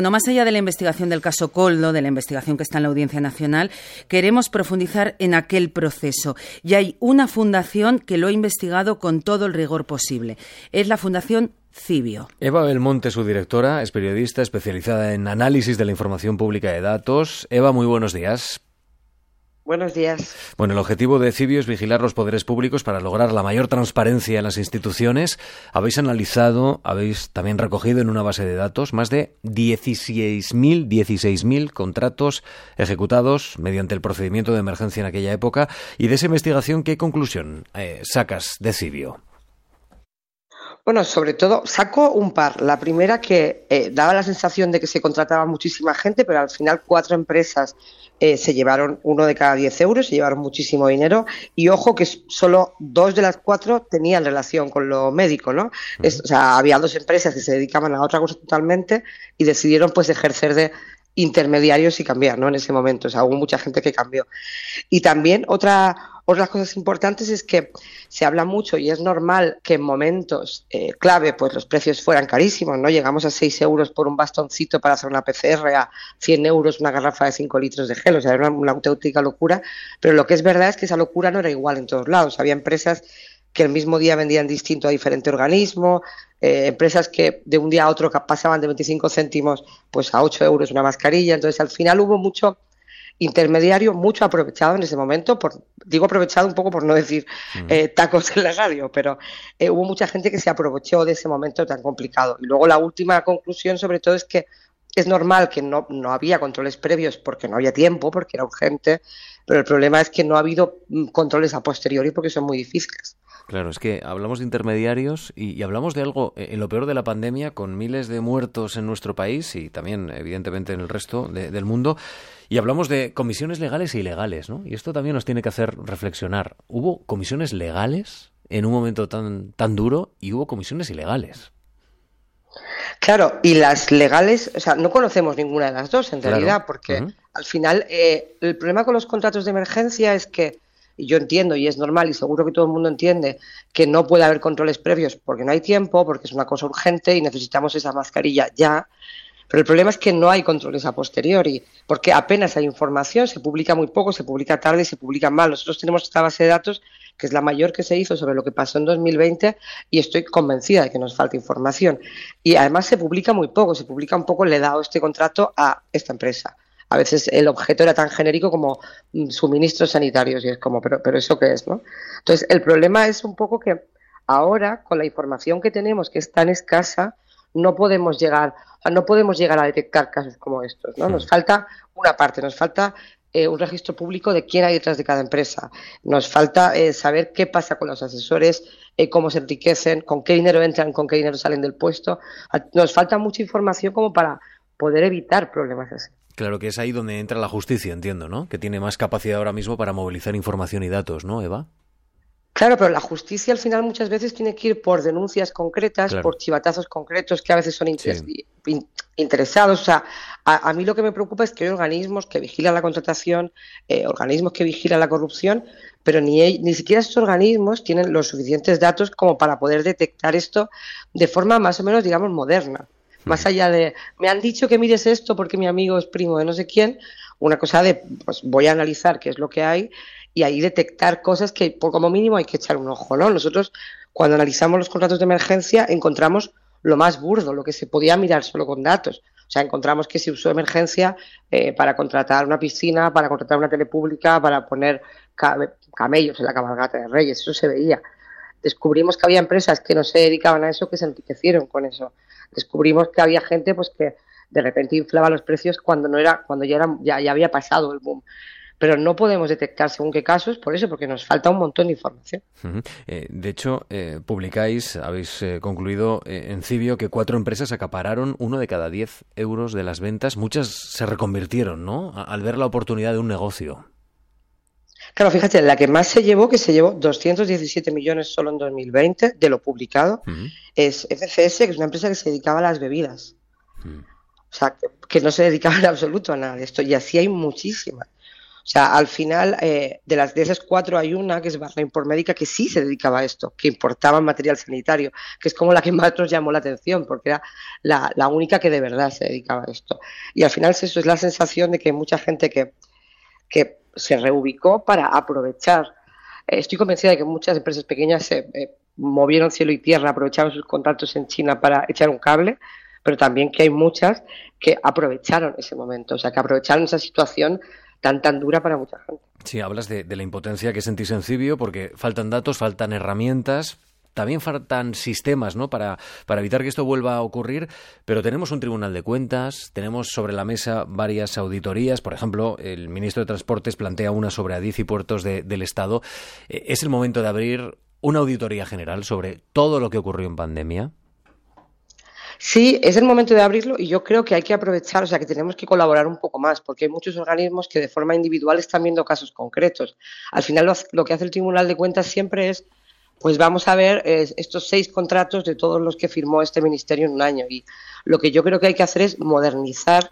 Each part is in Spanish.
Bueno, más allá de la investigación del caso Coldo, de la investigación que está en la Audiencia Nacional, queremos profundizar en aquel proceso. Y hay una fundación que lo ha investigado con todo el rigor posible. Es la Fundación Cibio. Eva Belmonte, su directora, es periodista especializada en análisis de la información pública de datos. Eva, muy buenos días. Buenos días. Bueno, el objetivo de Cibio es vigilar los poderes públicos para lograr la mayor transparencia en las instituciones. Habéis analizado, habéis también recogido en una base de datos más de 16.000 16.000 contratos ejecutados mediante el procedimiento de emergencia en aquella época. Y de esa investigación, ¿qué conclusión eh, sacas de Cibio? Bueno, sobre todo saco un par. La primera que eh, daba la sensación de que se contrataba muchísima gente, pero al final cuatro empresas eh, se llevaron uno de cada diez euros, se llevaron muchísimo dinero. Y ojo que solo dos de las cuatro tenían relación con lo médico, ¿no? o sea, había dos empresas que se dedicaban a otra cosa totalmente y decidieron pues ejercer de intermediarios y cambiar, ¿no? En ese momento, o sea, hubo mucha gente que cambió. Y también otra otras cosas importantes es que se habla mucho y es normal que en momentos eh, clave pues los precios fueran carísimos, ¿no? Llegamos a 6 euros por un bastoncito para hacer una PCR, a 100 euros una garrafa de 5 litros de gel, o sea, era una, auténtica locura, pero lo que es verdad es que esa locura no era igual en todos lados. Había empresas que el mismo día vendían distinto a diferente organismo, eh, empresas que de un día a otro pasaban de 25 céntimos pues a 8 euros una mascarilla, entonces al final hubo mucho intermediario mucho aprovechado en ese momento, por, digo aprovechado un poco por no decir eh, tacos en la radio, pero eh, hubo mucha gente que se aprovechó de ese momento tan complicado. Y luego la última conclusión sobre todo es que es normal que no, no había controles previos porque no había tiempo, porque era urgente, pero el problema es que no ha habido mm, controles a posteriori porque son muy difíciles. Claro, es que hablamos de intermediarios y, hablamos de algo eh, en lo peor de la pandemia, con miles de muertos en nuestro país y también, evidentemente, en el resto del mundo. Y hablamos de comisiones legales e ilegales, ¿no? Y esto también nos tiene que hacer reflexionar. ¿Hubo comisiones legales en un momento tan, tan duro y hubo comisiones ilegales? Claro, y las legales, o sea, no conocemos ninguna de las dos en realidad, porque al final eh, el problema con los contratos de emergencia es que y yo entiendo y es normal y seguro que todo el mundo entiende que no puede haber controles previos porque no hay tiempo, porque es una cosa urgente y necesitamos esa mascarilla ya. Pero el problema es que no hay controles a posteriori, porque apenas hay información, se publica muy poco, se publica tarde y se publica mal. Nosotros tenemos esta base de datos que es la mayor que se hizo sobre lo que pasó en 2020 y estoy convencida de que nos falta información. Y además se publica muy poco, se publica un poco, le he dado este contrato a esta empresa a veces el objeto era tan genérico como mm, suministros sanitarios y es como, pero, pero eso qué es, ¿no? Entonces, el problema es un poco que ahora, con la información que tenemos, que es tan escasa, no podemos llegar, no podemos llegar a detectar casos como estos, ¿no? Nos falta una parte, nos falta eh, un registro público de quién hay detrás de cada empresa. Nos falta eh, saber qué pasa con los asesores, eh, cómo se enriquecen, con qué dinero entran, con qué dinero salen del puesto. Nos falta mucha información como para poder evitar problemas así. Claro que es ahí donde entra la justicia, entiendo, ¿no? Que tiene más capacidad ahora mismo para movilizar información y datos, ¿no, Eva? Claro, pero la justicia al final muchas veces tiene que ir por denuncias concretas, por chivatazos concretos que a veces son interesados. O sea, a, mí lo que me preocupa es que hay organismos que vigilan la contratación, eh, organismos que vigilan la corrupción, pero ni, ni siquiera estos organismos tienen los suficientes datos como para poder detectar esto de forma más o menos, digamos, moderna. Más allá de, me han dicho que mires esto porque mi amigo es primo de no sé quién, una cosa de, pues voy a analizar qué es lo que hay y ahí detectar cosas que por como mínimo hay que echar un ojo, ¿no? Nosotros cuando analizamos los contratos de emergencia encontramos lo más burdo, lo que se podía mirar solo con datos. O sea, encontramos que se usó emergencia eh, para contratar una piscina, para contratar una telepública, para poner camellos en la cabalgata de Reyes, eso se veía. Descubrimos que había empresas que no se dedicaban a eso, que se enriquecieron con eso descubrimos que había gente pues que de repente inflaba los precios cuando no era cuando ya era ya, ya había pasado el boom pero no podemos detectar según qué casos por eso, porque nos falta un montón de información. Eh, de hecho, eh, publicáis, habéis eh, concluido en Cibio que cuatro empresas acapararon uno de cada diez euros de las ventas. Muchas se reconvirtieron, ¿no? Al ver la oportunidad de un negocio. Claro, fíjate, la que más se llevó, que se llevó 217 millones solo en 2020 de lo publicado, es FCS, que es una empresa que se dedicaba a las bebidas. O sea, que, no se dedicaba en absoluto a nada de esto. Y así hay muchísimas. O sea, al final, eh, de las de esas cuatro hay una, que es Barra Médica, que sí se dedicaba a esto, que importaba material sanitario, que es como la que más nos llamó la atención, porque era la, única que de verdad se dedicaba a esto. Y al final eso es la sensación de que hay mucha gente que, se reubicó para aprovechar. Eh, estoy convencida de que muchas empresas pequeñas se eh, movieron cielo y tierra, aprovecharon sus contactos en China para echar un cable, pero también que hay muchas que aprovecharon ese momento, o sea, que aprovecharon esa situación tan tan dura para mucha gente. Sí, hablas de, la impotencia que sentís en Cibio porque faltan datos, faltan herramientas, también faltan sistemas ¿no? para, para evitar que esto vuelva a ocurrir, pero tenemos un Tribunal de Cuentas, tenemos sobre la mesa varias auditorías, por ejemplo, el ministro de Transportes plantea una sobre Adif y puertos del Estado. Eh, ¿Es el momento de abrir una auditoría general sobre todo lo que ocurrió en pandemia? Sí, es el momento de abrirlo y yo creo que hay que aprovechar, o sea, que tenemos que colaborar un poco más, porque hay muchos organismos que de forma individual están viendo casos concretos. Al final lo, que hace el Tribunal de Cuentas siempre es, pues vamos a ver estos seis contratos de todos los que firmó este ministerio en un año. Y lo que yo creo que hay que hacer es modernizar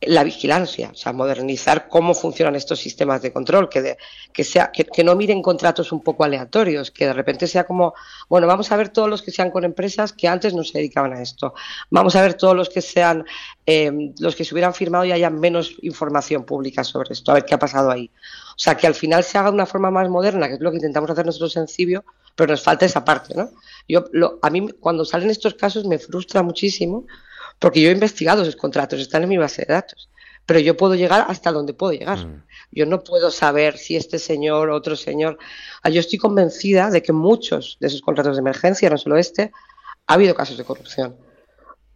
la vigilancia, o sea, modernizar cómo funcionan estos sistemas de control, que, que, sea, que, no miren contratos un poco aleatorios, que de repente sea como, bueno, vamos a ver todos los que sean con empresas que antes no se dedicaban a esto, vamos a ver todos los que sean, eh, los que se hubieran firmado y haya menos información pública sobre esto, a ver qué ha pasado ahí. O sea, que al final se haga de una forma más moderna, que es lo que intentamos hacer nosotros en pero nos falta esa parte, ¿no? Yo, lo, a mí, cuando salen estos casos, me frustra muchísimo porque yo he investigado esos contratos, están en mi base de datos, pero yo puedo llegar hasta donde puedo llegar. Mm. Yo no puedo saber si este señor o otro señor. Ah, yo estoy convencida de que muchos de esos contratos de emergencia, no solo este, ha habido casos de corrupción.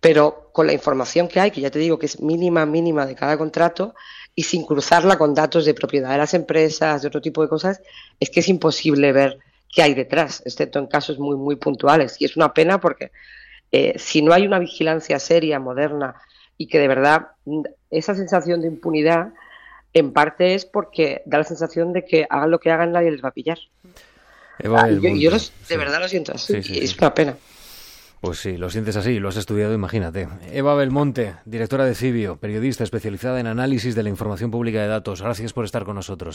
Pero con la información que hay, que ya te digo que es mínima, mínima de cada contrato, y sin cruzarla con datos de propiedad de las empresas, de otro tipo de cosas, es que es imposible ver qué hay detrás, excepto en casos muy, muy puntuales. Y es una pena porque eh, si no hay una vigilancia seria, moderna y que de verdad mm, esa sensación de impunidad en parte es porque da la sensación de que hagan lo que hagan nadie les va a pillar. Ah, yo, de verdad lo siento así es una pena. Pues sí, lo sientes así, lo has estudiado, imagínate. Eva Belmonte, directora de Cibio, periodista especializada en análisis de la información pública de datos. Gracias por estar con nosotros.